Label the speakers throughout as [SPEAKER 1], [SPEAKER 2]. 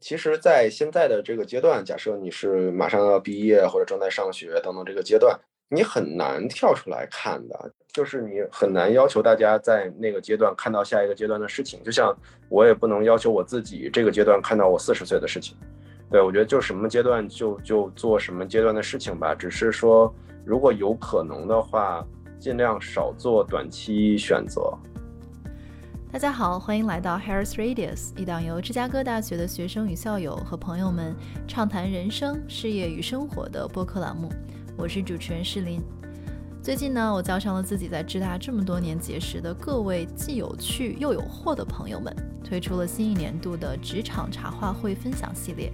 [SPEAKER 1] 其实，在现在的这个阶段，假设你是马上要毕业或者正在上学等等这个阶段，你很难跳出来看的，就是你很难要求大家在那个阶段看到下一个阶段的事情。就像我也不能要求我自己这个阶段看到我四十岁的事情。对我觉得就什么阶段就就做什么阶段的事情吧。只是说，如果有可能的话，尽量少做短期选择。
[SPEAKER 2] 大家好，欢迎来到 Harris Radius，一档由芝加哥大学的学生与校友和朋友们畅谈人生、事业与生活的播客栏目。我是主持人诗林。最近呢，我叫上了自己在芝大这么多年结识的各位既有趣又有货的朋友们，推出了新一年度的职场茶话会分享系列。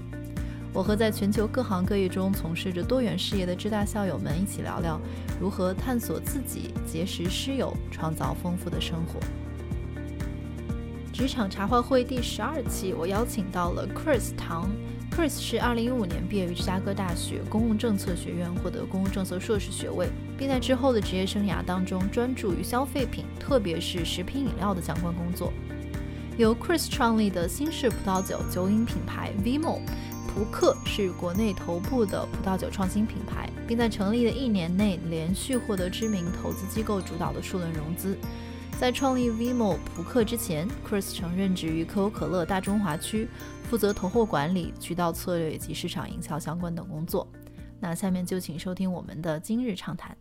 [SPEAKER 2] 我和在全球各行各业中从事着多元事业的芝大校友们一起聊聊，如何探索自己、结识师友、创造丰富的生活。职场茶话会第十二期，我邀请到了 Chris 唐。Chris 是二零一五年毕业于芝加哥大学公共政策学院，获得公共政策硕士学位，并在之后的职业生涯当中专注于消费品，特别是食品饮料的相关工作。由 Chris 创立的新式葡萄酒酒饮品牌 Vimo 葡克是国内头部的葡萄酒创新品牌，并在成立的一年内连续获得知名投资机构主导的数轮融资。在创立 Vimo 扑克之前，Chris 曾任职于可口可乐大中华区，负责投货管理、渠道策略以及市场营销相关等工作。那下面就请收听我们的今日畅谈。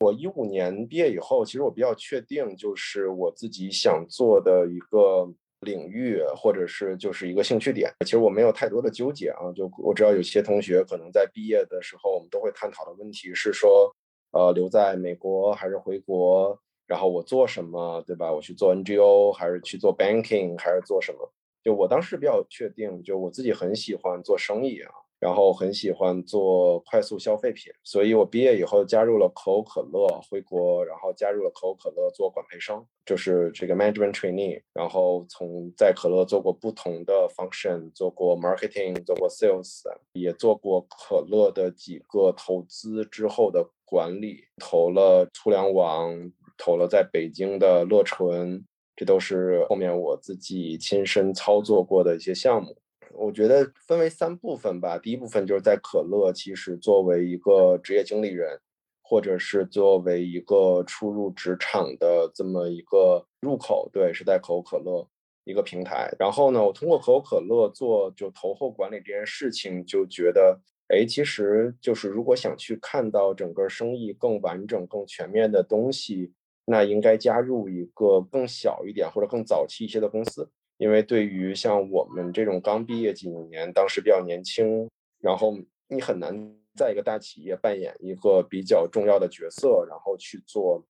[SPEAKER 1] 我一五年毕业以后，其实我比较确定，就是我自己想做的一个领域，或者是就是一个兴趣点。其实我没有太多的纠结啊，就我知道有些同学可能在毕业的时候，我们都会探讨的问题是说，呃，留在美国还是回国？然后我做什么，对吧？我去做 NGO 还是去做 banking 还是做什么？就我当时比较确定，就我自己很喜欢做生意啊，然后很喜欢做快速消费品，所以我毕业以后加入了可口可乐，回国，然后加入了可口可乐做管培生，就是这个 management trainee，然后从在可乐做过不同的 function，做过 marketing，做过 sales，也做过可乐的几个投资之后的管理，投了粗粮网。投了在北京的乐纯，这都是后面我自己亲身操作过的一些项目。我觉得分为三部分吧。第一部分就是在可乐，其实作为一个职业经理人，或者是作为一个初入职场的这么一个入口，对，是在可口可乐一个平台。然后呢，我通过可口可乐做就投后管理这件事情，就觉得，哎，其实就是如果想去看到整个生意更完整、更全面的东西。那应该加入一个更小一点或者更早期一些的公司，因为对于像我们这种刚毕业几年，当时比较年轻，然后你很难在一个大企业扮演一个比较重要的角色，然后去做。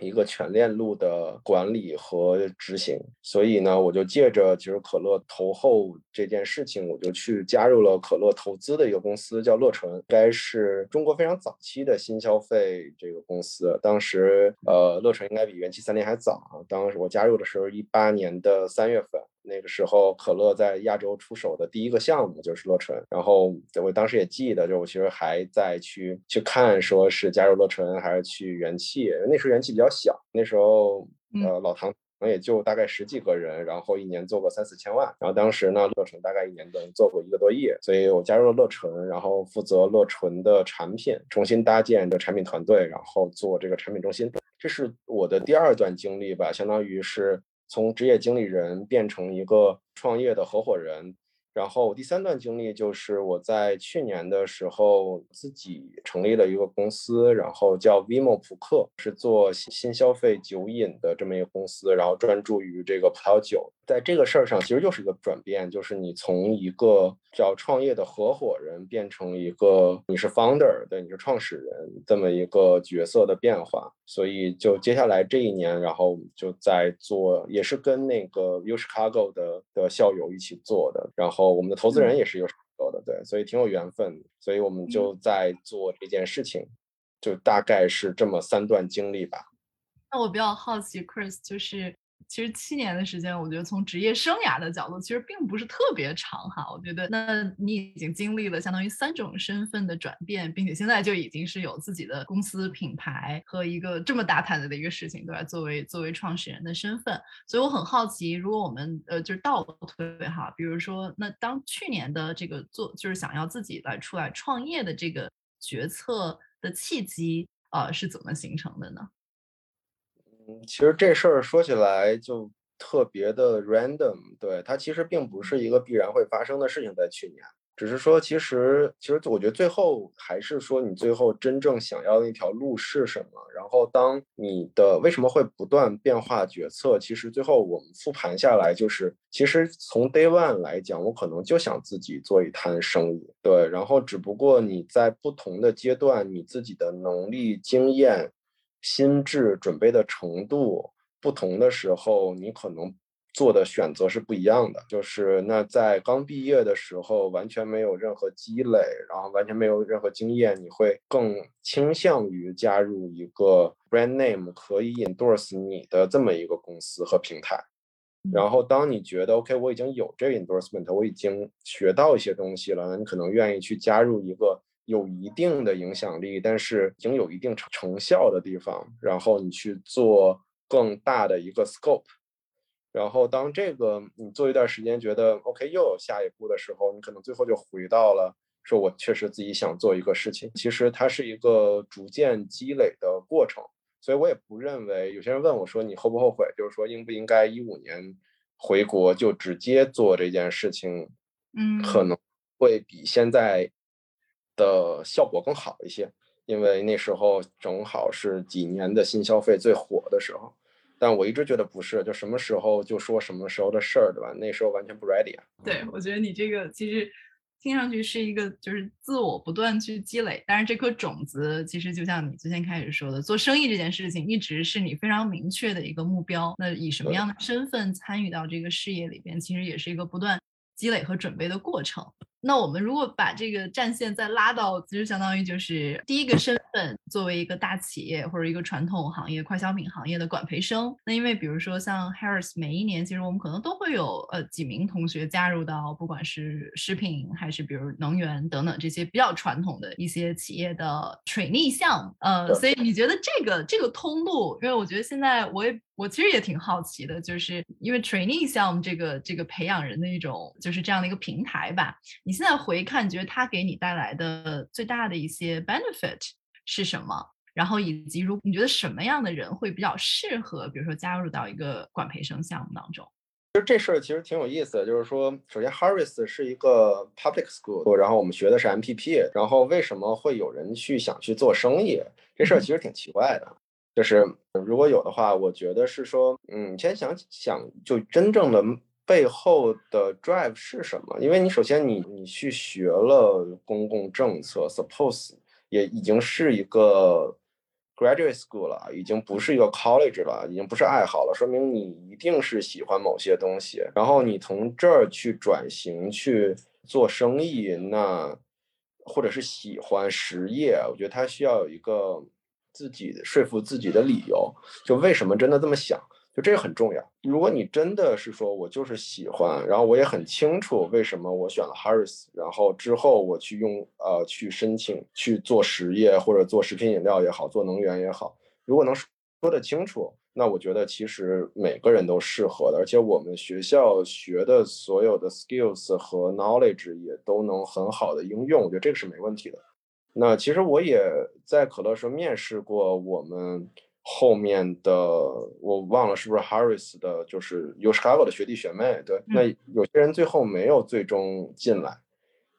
[SPEAKER 1] 一个全链路的管理和执行，所以呢，我就借着其实可乐投后这件事情，我就去加入了可乐投资的一个公司，叫乐纯，该是中国非常早期的新消费这个公司。当时，呃，乐纯应该比元气森林还早啊。当时我加入的时候，一八年的三月份。那个时候，可乐在亚洲出手的第一个项目就是乐纯。然后我当时也记得，就我其实还在去去看，说是加入乐纯还是去元气。那时候元气比较小，那时候呃老唐可能也就大概十几个人，然后一年做个三四千万。然后当时呢，乐纯大概一年能做过一个多亿，所以我加入了乐纯，然后负责乐纯的产品，重新搭建的产品团队，然后做这个产品中心。这是我的第二段经历吧，相当于是。从职业经理人变成一个创业的合伙人。然后第三段经历就是我在去年的时候自己成立了一个公司，然后叫 Vimo 普克，是做新消费酒饮的这么一个公司，然后专注于这个葡萄酒。在这个事儿上，其实又是一个转变，就是你从一个叫创业的合伙人变成一个你是 founder，对，你是创始人这么一个角色的变化。所以就接下来这一年，然后就在做，也是跟那个 U Chicago 的的校友一起做的，然后。我们的投资人也是 U Chicago 的，对，所以挺有缘分，所以我们就在做这件事情，就大概是这么三段经历吧。
[SPEAKER 2] 那我比较好奇，Chris，就是
[SPEAKER 3] 其实七年的时间，我觉得从职业生涯的角度，其实并不是特别长哈。我觉得，那你已经经历了相当于三种身份的转变，并且现在就已经是有自己的公司品牌和一个这么大胆子的一个事情，对吧？作为作为创始人的身份，所以我很好奇，如果我们呃就是倒推哈，比如说，那当去年的这个做就是想要自己来出来创业的这个决策的契机，呃，是怎么形成的呢？
[SPEAKER 1] 嗯，其实这事儿说起来就特别的 random，对它其实并不是一个必然会发生的事情。在去年，只是说，其实其实我觉得最后还是说，你最后真正想要的那条路是什么。然后，当你的为什么会不断变化决策，其实最后我们复盘下来，就是其实从 day one 来讲，我可能就想自己做一摊生意，对。然后，只不过你在不同的阶段，你自己的能力、经验。心智准备的程度不同的时候，你可能做的选择是不一样的。就是那在刚毕业的时候，完全没有任何积累，然后完全没有任何经验，你会更倾向于加入一个 brand name 可以 endorse 你的这么一个公司和平台。然后当你觉得 OK，我已经有这个 endorsement，我已经学到一些东西了，那你可能愿意去加入一个。有一定的影响力，但是已经有一定成成效的地方，然后你去做更大的一个 scope，然后当这个你做一段时间觉得 OK 又有下一步的时候，你可能最后就回到了说我确实自己想做一个事情。其实它是一个逐渐积累的过程，所以我也不认为有些人问我说你后不后悔，就是说应不应该一五年回国就直接做这件事情，
[SPEAKER 3] 嗯，
[SPEAKER 1] 可能会比现在。的效果更好一些，因为那时候正好是几年的新消费最火的时候，但我一直觉得不是，就什么时候就说什么时候的事儿，对吧？那时候完全不 ready 啊。
[SPEAKER 3] 对，我觉得你这个其实听上去是一个就是自我不断去积累，但是这颗种子其实就像你最先开始说的，做生意这件事情一直是你非常明确的一个目标。那以什么样的身份参与到这个事业里边，其实也是一个不断积累和准备的过程。那我们如果把这个战线再拉到，其实相当于就是第一个身份，作为一个大企业或者一个传统行业快消品行业的管培生。那因为比如说像 Harris，每一年其实我们可能都会有呃几名同学加入到，不管是食品还是比如能源等等这些比较传统的一些企业的 trainee 项目。呃，所以你觉得这个这个通路，因为我觉得现在我也。我其实也挺好奇的，就是因为 training 项目这个这个培养人的一种，就是这样的一个平台吧。你现在回看，觉得它给你带来的最大的一些 benefit 是什么？然后以及如你觉得什么样的人会比较适合，比如说加入到一个管培生项目当中？
[SPEAKER 1] 其实这事儿其实挺有意思的，就是说，首先 Harris 是一个 public school，然后我们学的是 MPP，然后为什么会有人去想去做生意？这事儿其实挺奇怪的。就是如果有的话，我觉得是说，嗯，先想想，就真正的背后的 drive 是什么？因为你首先你你去学了公共政策，suppose 也已经是一个 graduate school 了，已经不是一个 college 了，已经不是爱好了，说明你一定是喜欢某些东西。然后你从这儿去转型去做生意，那或者是喜欢实业，我觉得他需要有一个。自己说服自己的理由，就为什么真的这么想，就这个很重要。如果你真的是说我就是喜欢，然后我也很清楚为什么我选了 Harris，然后之后我去用呃去申请去做实业或者做食品饮料也好，做能源也好，如果能说得清楚，那我觉得其实每个人都适合的，而且我们学校学的所有的 skills 和 knowledge 也都能很好的应用，我觉得这个是没问题的。那其实我也在可乐时候面试过我们后面的，我忘了是不是 Harris 的，就是 u c h i c a 的学弟学妹。对，那有些人最后没有最终进来，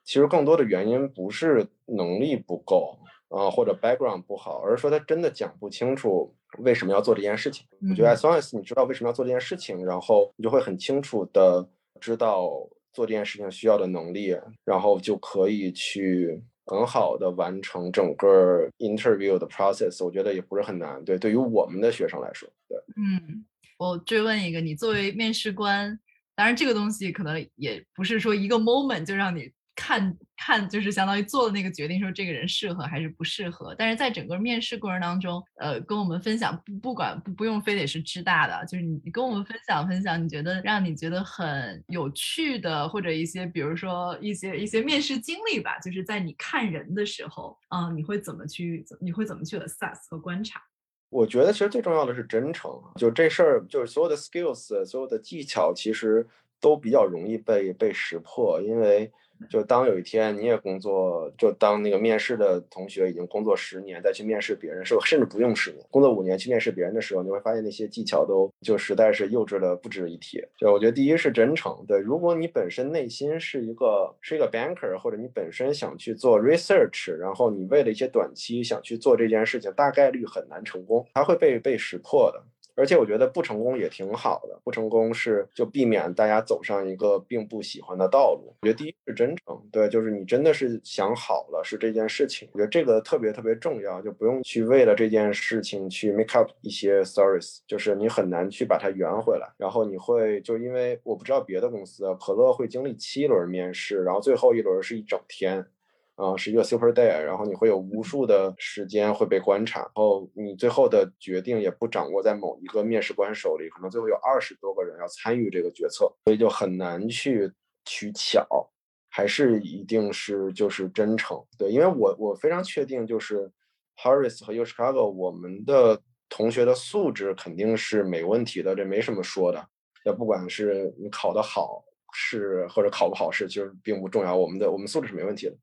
[SPEAKER 1] 其实更多的原因不是能力不够啊，或者 background 不好，而是说他真的讲不清楚为什么要做这件事情。我觉得 as long as 你知道为什么要做这件事情，然后你就会很清楚的知道做这件事情需要的能力，然后就可以去。很好的完成整个 interview 的 process，我觉得也不是很难。对，对于我们的学生来说，对。
[SPEAKER 3] 嗯，我追问一个，你作为面试官，当然这个东西可能也不是说一个 moment 就让你看看，就是相当于做了那个决定，说这个人适合还是不适合。但是在整个面试过程当中，呃，跟我们分享，不不管不不用非得是知大的，就是你跟我们分享分享，你觉得让你觉得很有趣的，或者一些比如说一些一些面试经历吧，就是在你看人的时候，嗯，你会怎么去，你会怎么去 assess 和观察？
[SPEAKER 1] 我觉得其实最重要的是真诚，就这事儿，就是所有的 skills，所有的技巧，其实都比较容易被被识破，因为。就当有一天你也工作，就当那个面试的同学已经工作十年，再去面试别人，是甚至不用十年，工作五年去面试别人的时候，你会发现那些技巧都就实在是幼稚的不值一提。就我觉得第一是真诚，对，如果你本身内心是一个是一个 banker，或者你本身想去做 research，然后你为了一些短期想去做这件事情，大概率很难成功，它会被被识破的。而且我觉得不成功也挺好的，不成功是就避免大家走上一个并不喜欢的道路。我觉得第一是真诚，对，就是你真的是想好了是这件事情，我觉得这个特别特别重要，就不用去为了这件事情去 make up 一些 stories，就是你很难去把它圆回来。然后你会就因为我不知道别的公司，可乐会经历七轮面试，然后最后一轮是一整天。啊，是一个 super day，然后你会有无数的时间会被观察，然后你最后的决定也不掌握在某一个面试官手里，可能最后有二十多个人要参与这个决策，所以就很难去取巧，还是一定是就是真诚，对，因为我我非常确定就是 Harris 和 U Chicago 我们的同学的素质肯定是没问题的，这没什么说的，要不管是你考得好是或者考不好是，其实并不重要，我们的我们素质是没问题的。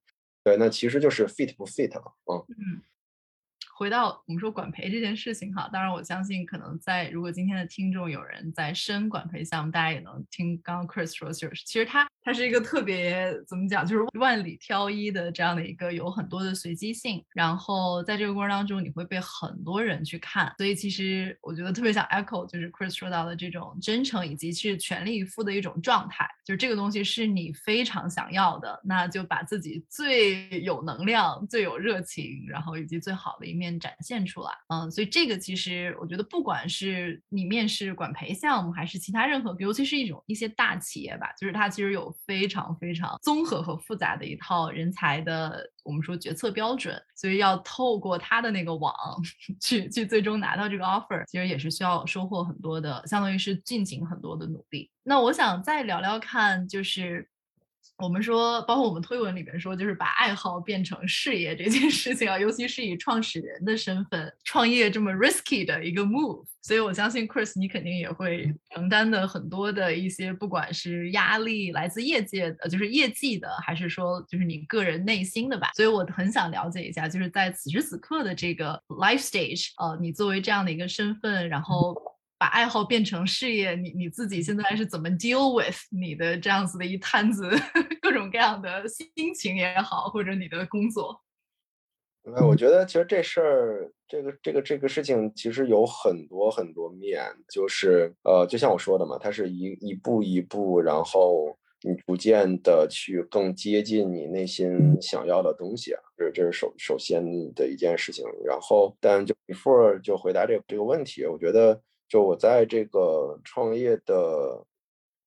[SPEAKER 1] 对，那其实就是 fit 不 fit 了，
[SPEAKER 3] 嗯。回到我们说管培这件事情哈，当然我相信可能在如果今天的听众有人在申管培项目，大家也能听刚刚 Chris 说，就是其实他他是一个特别怎么讲，就是万里挑一的这样的一个有很多的随机性，然后在这个过程当中你会被很多人去看，所以其实我觉得特别想 echo 就是 Chris 说到的这种真诚以及是全力以赴的一种状态，就是这个东西是你非常想要的，那就把自己最有能量、最有热情，然后以及最好的一面。展现出来，嗯，所以这个其实我觉得，不管是你面试管培项目，还是其他任何，尤其是一种一些大企业吧，就是它其实有非常非常综合和复杂的一套人才的，我们说决策标准，所以要透过它的那个网 去去最终拿到这个 offer，其实也是需要收获很多的，相当于是进行很多的努力。那我想再聊聊看，就是。我们说，包括我们推文里面说，就是把爱好变成事业这件事情啊，尤其是以创始人的身份创业这么 risky 的一个 move，所以我相信 Chris 你肯定也会承担的很多的一些，不管是压力来自业界的，就是业绩的，还是说就是你个人内心的吧。所以我很想了解一下，就是在此时此刻的这个 life stage，呃，你作为这样的一个身份，然后。把爱好变成事业，你你自己现在是怎么 deal with 你的这样子的一摊子 各种各样的心情也好，或者你的工作？
[SPEAKER 1] 那我觉得其实这事儿，这个这个这个事情其实有很多很多面，就是呃，就像我说的嘛，它是一一步一步，然后你逐渐的去更接近你内心想要的东西啊，这这是首首先的一件事情。然后，但就 before 就回答这这个问题，我觉得。就我在这个创业的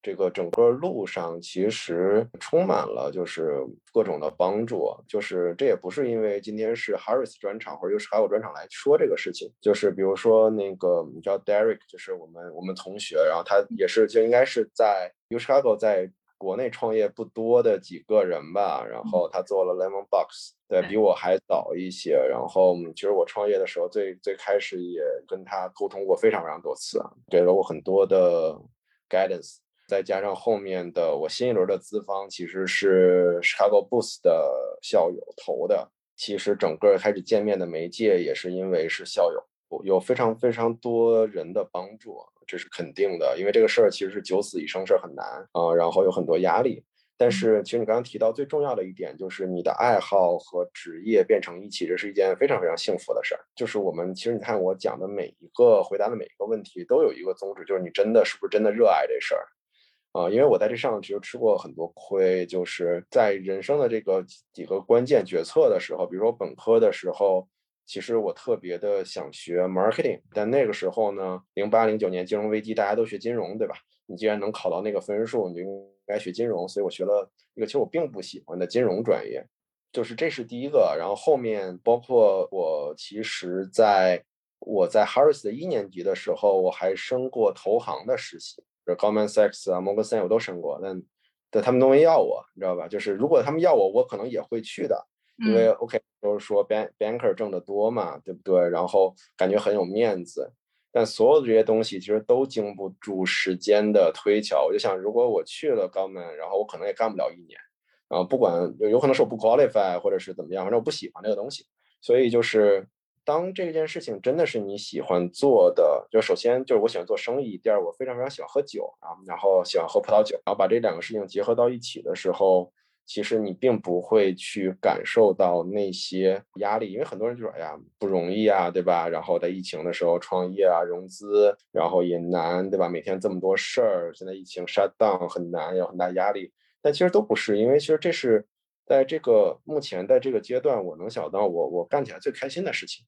[SPEAKER 1] 这个整个路上，其实充满了就是各种的帮助。就是这也不是因为今天是 Harris 专场或者又是 Harris 专场来说这个事情。就是比如说那个你知道 Derek，就是我们我们同学，然后他也是就应该是在 U Chicago 在。国内创业不多的几个人吧，然后他做了 Lemon Box，对比我还早一些。然后其实我创业的时候，最最开始也跟他沟通过非常非常多次啊，给了我很多的 guidance。再加上后面的我新一轮的资方其实是 Chicago Boost 的校友投的，其实整个开始见面的媒介也是因为是校友，有非常非常多人的帮助。这是肯定的，因为这个事儿其实是九死一生，事儿很难啊，然后有很多压力。但是，其实你刚刚提到最重要的一点，就是你的爱好和职业变成一起，这是一件非常非常幸福的事儿。就是我们其实你看我讲的每一个回答的每一个问题，都有一个宗旨，就是你真的是不是真的热爱这事儿啊？因为我在这上其实吃过很多亏，就是在人生的这个几个关键决策的时候，比如说本科的时候。其实我特别的想学 marketing，但那个时候呢，零八零九年金融危机，大家都学金融，对吧？你既然能考到那个分数，你就应该学金融。所以我学了一个其实我并不喜欢的金融专业，就是这是第一个。然后后面包括我其实在我在 Harris 的一年级的时候，我还升过投行的实习，比如 Goldman Sachs 啊、摩根斯坦我都升过，但但他们都没要我，你知道吧？就是如果他们要我，我可能也会去的。因为 OK 都是说 bank banker 挣得多嘛，对不对？然后感觉很有面子，但所有的这些东西其实都经不住时间的推敲。我就想，如果我去了高门，然后我可能也干不了一年，然后不管有可能是我不 qualify 或者是怎么样，反正我不喜欢这个东西。所以就是当这件事情真的是你喜欢做的，就首先就是我喜欢做生意，第二我非常非常喜欢喝酒啊，然后喜欢喝葡萄酒，然后把这两个事情结合到一起的时候。其实你并不会去感受到那些压力，因为很多人就说：“哎呀，不容易啊，对吧？”然后在疫情的时候创业啊、融资，然后也难，对吧？每天这么多事儿，现在疫情 shut down 很难，有很大压力。但其实都不是，因为其实这是在这个目前在这个阶段，我能想到我我干起来最开心的事情。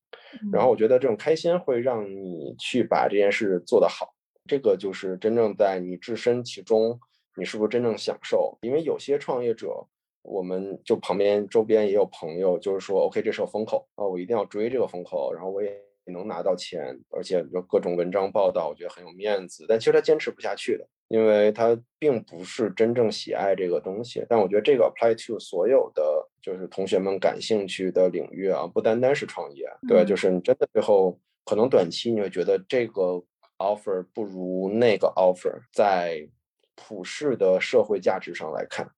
[SPEAKER 1] 然后我觉得这种开心会让你去把这件事做得好，这个就是真正在你置身其中。你是不是真正享受？因为有些创业者，我们就旁边周边也有朋友，就是说，OK，这是个风口啊，我一定要追这个风口，然后我也能拿到钱，而且有各种文章报道，我觉得很有面子。但其实他坚持不下去的，因为他并不是真正喜爱这个东西。但我觉得这个 apply to 所有的就是同学们感兴趣的领域啊，不单单是创业，对，就是你真的最后可能短期你会觉得这个 offer 不如那个 offer，在。普世的社会价值上来看，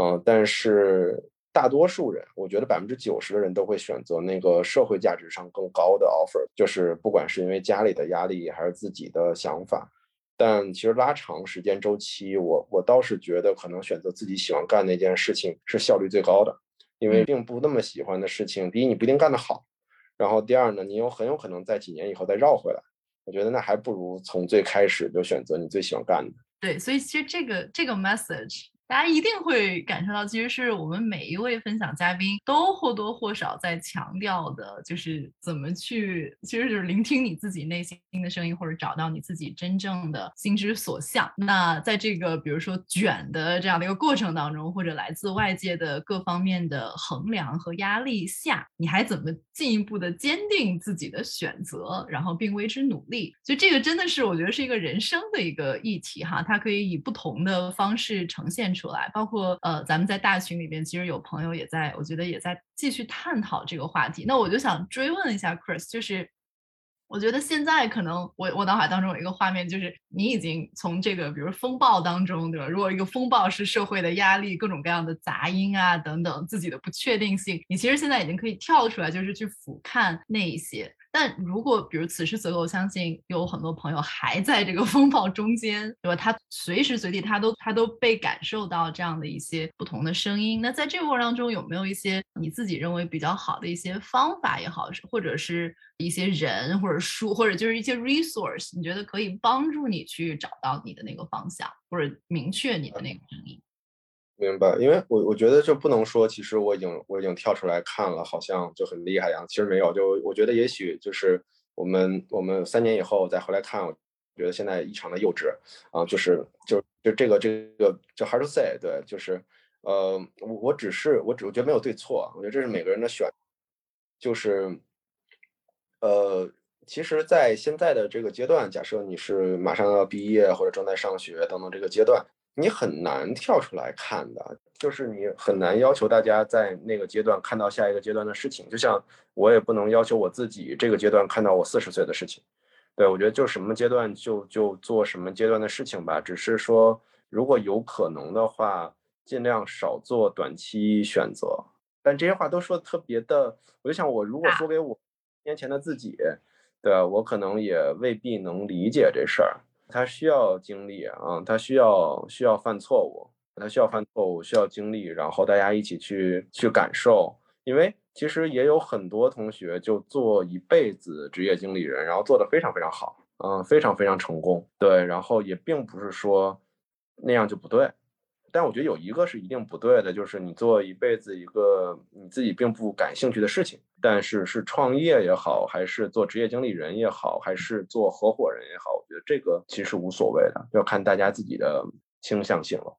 [SPEAKER 1] 嗯，但是大多数人，我觉得百分之九十的人都会选择那个社会价值上更高的 offer，就是不管是因为家里的压力还是自己的想法。但其实拉长时间周期，我我倒是觉得可能选择自己喜欢干那件事情是效率最高的，因为并不那么喜欢的事情，第一你不一定干得好，然后第二呢，你有很有可能在几年以后再绕回来。我觉得那还不如从最开始就选择你最喜欢干的。
[SPEAKER 3] 对，所以其实这个这个 message。大家一定会感受到，其实是我们每一位分享嘉宾都或多或少在强调的，就是怎么去，其实就是聆听你自己内心的声音，或者找到你自己真正的心之所向。那在这个比如说卷的这样的一个过程当中，或者来自外界的各方面的衡量和压力下，你还怎么进一步的坚定自己的选择，然后并为之努力？所以这个真的是我觉得是一个人生的一个议题哈，它可以以不同的方式呈现。出来，包括呃，咱们在大群里边，其实有朋友也在，我觉得也在继续探讨这个话题。那我就想追问一下 Chris，就是我觉得现在可能我我脑海当中有一个画面，就是你已经从这个比如风暴当中，对吧？如果一个风暴是社会的压力、各种各样的杂音啊等等，自己的不确定性，你其实现在已经可以跳出来，就是去俯瞰那一些。但如果比如此时此刻，我相信有很多朋友还在这个 风暴中间，对吧？他随时随地他都他都被感受到这样的一些不同的声音。那在这个过程当中，有没有一些你自己认为比较好的一些方法也好，或者是一些人或者书，或者就是一些 resource，你觉得可以帮助你去找到你的那个方向，或者明确你的那个声音？
[SPEAKER 1] 明白，因为我我觉得就不能说，其实我已经我已经跳出来看了，好像就很厉害一样。其实没有，就我觉得也许就是我们我们三年以后再回来看，我觉得现在异常的幼稚啊，就是就就这个这个就 hard to say，对，就是呃，我我只是我只我觉得没有对错，我觉得这是每个人的选，就是呃，其实，在现在的这个阶段，假设你是马上要毕业或者正在上学等等这个阶段。你很难跳出来看的，就是你很难要求大家在那个阶段看到下一个阶段的事情。就像我也不能要求我自己这个阶段看到我四十岁的事情。对我觉得就什么阶段就就做什么阶段的事情吧。只是说，如果有可能的话，尽量少做短期选择。但这些话都说的特别的，我就想，我如果说给我年前的自己，对我可能也未必能理解这事儿。他需要经历啊，他需要需要犯错误，他需要犯错误，需要经历，然后大家一起去去感受。因为其实也有很多同学就做一辈子职业经理人，然后做的非常非常好，嗯，非常非常成功。对，然后也并不是说那样就不对。但我觉得有一个是一定不对的，就是你做一辈子一个你自己并不感兴趣的事情，但是是创业也好，还是做职业经理人也好，还是做合伙人也好，我觉得这个其实无所谓的，要看大家自己的倾向性了。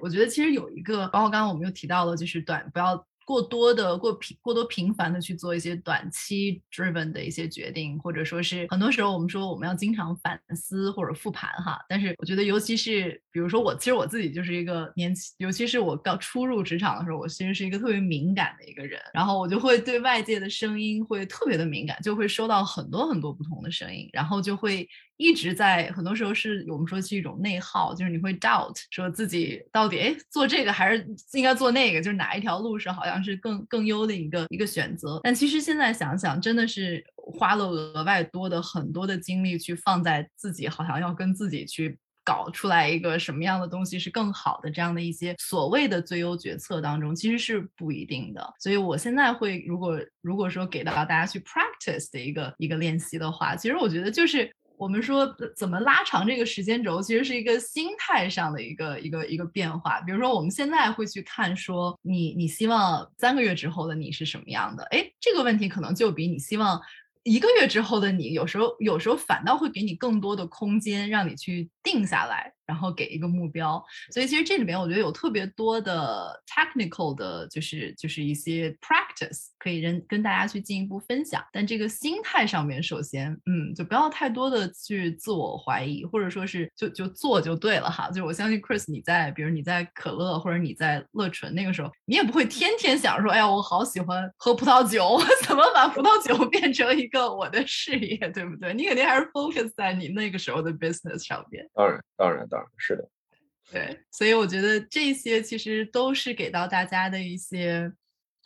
[SPEAKER 3] 我觉得其实有一个，包括刚刚我们又提到了，就是短不要。过多的过频过多频繁的去做一些短期 driven 的一些决定，或者说是很多时候我们说我们要经常反思或者复盘哈。但是我觉得，尤其是比如说我，其实我自己就是一个年轻，尤其是我刚初入职场的时候，我其实是一个特别敏感的一个人，然后我就会对外界的声音会特别的敏感，就会收到很多很多不同的声音，然后就会。一直在很多时候是我们说是一种内耗，就是你会 doubt 说自己到底哎做这个还是应该做那个，就是哪一条路是好像是更更优的一个一个选择。但其实现在想想，真的是花了额外多的很多的精力去放在自己好像要跟自己去搞出来一个什么样的东西是更好的这样的一些所谓的最优决策当中，其实是不一定的。所以我现在会如果如果说给到大家去 practice 的一个一个练习的话，其实我觉得就是。我们说怎么拉长这个时间轴，其实是一个心态上的一个一个一个变化。比如说，我们现在会去看说，你你希望三个月之后的你是什么样的？哎，这个问题可能就比你希望一个月之后的你，有时候有时候反倒会给你更多的空间，让你去定下来。然后给一个目标，所以其实这里面我觉得有特别多的 technical 的，就是就是一些 practice 可以跟跟大家去进一步分享。但这个心态上面，首先，嗯，就不要太多的去自我怀疑，或者说是就就做就对了哈。就我相信 Chris，你在比如你在可乐或者你在乐纯那个时候，你也不会天天想说，哎呀，我好喜欢喝葡萄酒，我怎么把葡萄酒变成一个我的事业，对不对？你肯定还是 focus 在你那个时候的 business 上面。
[SPEAKER 1] 当然，当然。是的，
[SPEAKER 3] 对，所以我觉得这些其实都是给到大家的一些，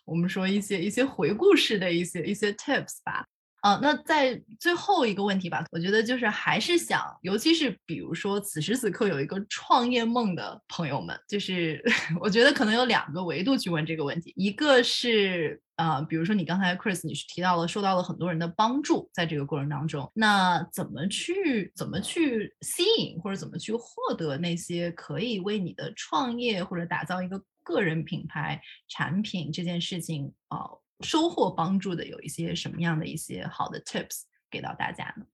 [SPEAKER 3] 我们说一些一些回顾式的一些一些 tips 吧。啊，那在最后一个问题吧，我觉得就是还是想，尤其是比如说此时此刻有一个创业梦的朋友们，就是 我觉得可能有两个维度去问这个问题，一个是。啊，比如说你刚才 Chris 你是提到了受到了很多人的帮助，在这个过程当中，那怎么去怎么去吸引或者怎么去获得那些可以为你的创业或者打造一个个人品牌产品这件事情啊收获帮助的，有一些什么样的一些好的 tips 给到大家呢？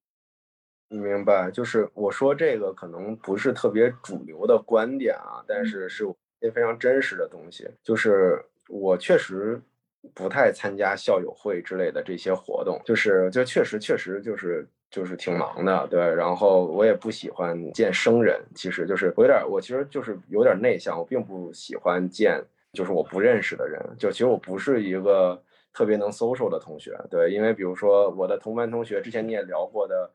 [SPEAKER 1] 明白，就是我说这个可能不是特别主流的观点啊，但是是一些非常真实的东西，就是我确实。不太参加校友会之类的这些活动，就是就确实确实就是就是挺忙的，对。然后我也不喜欢见生人，其实就是我有点，我其实就是有点内向，我并不喜欢见就是我不认识的人。就其实我不是一个特别能 social 的同学，对。因为比如说我的同班同学，之前你也聊过的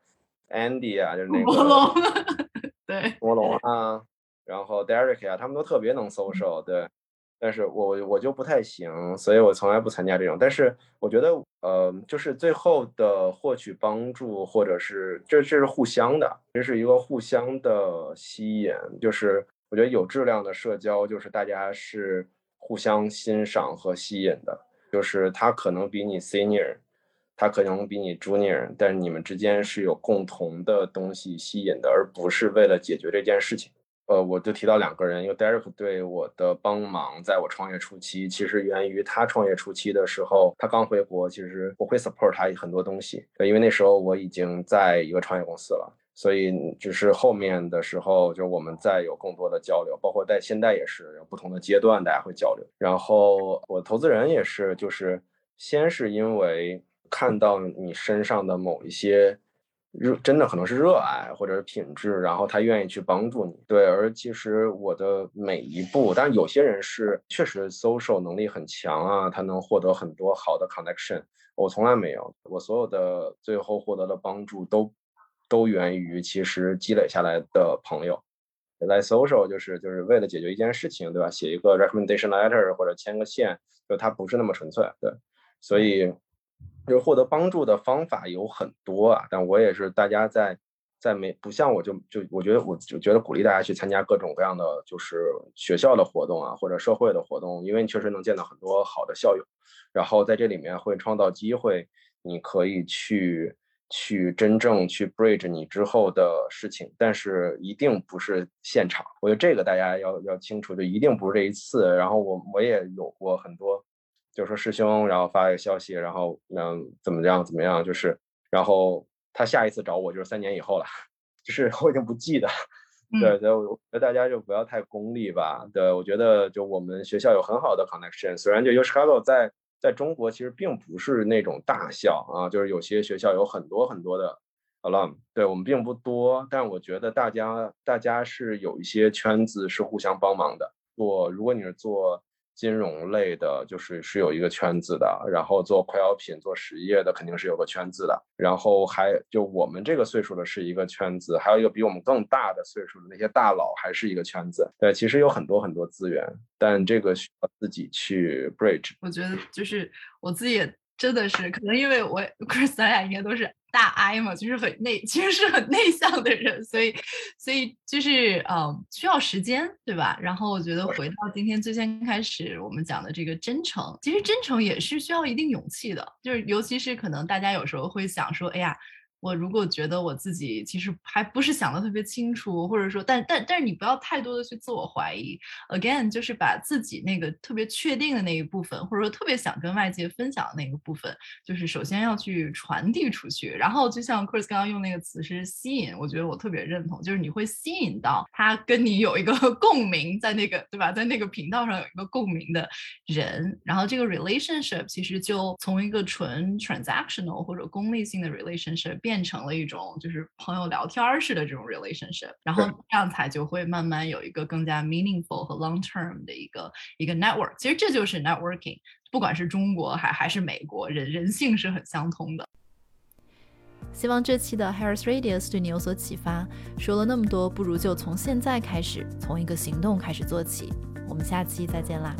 [SPEAKER 1] Andy 啊，就是那
[SPEAKER 3] 个 对，
[SPEAKER 1] 魔龙啊，然后 Derek 啊，他们都特别能 social，对。但是我我就不太行，所以我从来不参加这种。但是我觉得，呃，就是最后的获取帮助，或者是这这是互相的，这是一个互相的吸引。就是我觉得有质量的社交，就是大家是互相欣赏和吸引的。就是他可能比你 senior，他可能比你 junior，但是你们之间是有共同的东西吸引的，而不是为了解决这件事情。呃，我就提到两个人，因为 Derek 对我的帮忙，在我创业初期，其实源于他创业初期的时候，他刚回国，其实我会 support 他很多东西，因为那时候我已经在一个创业公司了，所以只是后面的时候，就我们再有更多的交流，包括在现在也是有不同的阶段，大家会交流。然后我投资人也是，就是先是因为看到你身上的某一些。热真的可能是热爱或者是品质，然后他愿意去帮助你。对，而其实我的每一步，但有些人是确实 social 能力很强啊，他能获得很多好的 connection。我从来没有，我所有的最后获得的帮助都都源于其实积累下来的朋友。来 social 就是就是为了解决一件事情，对吧？写一个 recommendation letter 或者牵个线，就它不是那么纯粹。对，所以。就是获得帮助的方法有很多啊，但我也是大家在在没不像我就就我觉得我就觉得鼓励大家去参加各种各样的就是学校的活动啊或者社会的活动，因为你确实能见到很多好的校友，然后在这里面会创造机会，你可以去去真正去 bridge 你之后的事情，但是一定不是现场，我觉得这个大家要要清楚，就一定不是这一次，然后我我也有过很多。就说师兄，然后发一个消息，然后嗯怎么样怎么样，就是然后他下一次找我就是三年以后了，就是 我已经不记得。对对，我觉得大家就不要太功利吧。对我觉得就我们学校有很好的 connection，虽然就 U Chicago 在在中国其实并不是那种大校啊，就是有些学校有很多很多的 alum，对我们并不多，但我觉得大家大家是有一些圈子是互相帮忙的。做如果你是做。金融类的，就是是有一个圈子的，然后做快消品、做实业的肯定是有个圈子的，然后还就我们这个岁数的是一个圈子，还有一个比我们更大的岁数的那些大佬还是一个圈子。对，其实有很多很多资源，但这个需要自己去 bridge。
[SPEAKER 3] 我觉得就是我自己也真的是，可能因为我 Chris 咱俩应该都是。大 I 嘛，就是很内，其实是很内向的人，所以，所以就是嗯，需要时间，对吧？然后我觉得回到今天最先开始我们讲的这个真诚，其实真诚也是需要一定勇气的，就是尤其是可能大家有时候会想说，哎呀。我如果觉得我自己其实还不是想的特别清楚，或者说，但但但是你不要太多的去自我怀疑。Again，就是把自己那个特别确定的那一部分，或者说特别想跟外界分享的那个部分，就是首先要去传递出去。然后就像 Chris 刚刚用那个词是吸引，我觉得我特别认同，就是你会吸引到他跟你有一个 共鸣，在那个对吧，在那个频道上有一个共鸣的人。然后这个 relationship 其实就从一个纯 transactional 或者功利性的 relationship 变。变成了一种就是朋友聊天式的这种 relationship，然后这样才就会慢慢有一个更加 meaningful 和 long term 的一个一个 network。其实这就是 networking，不管是中国还还是美国，人人性是很相通的。希望这期的 Harris Radius 对你有所启发。说了那么多，不如就从现在开始，从一个行动开始做起。我们下期再见啦！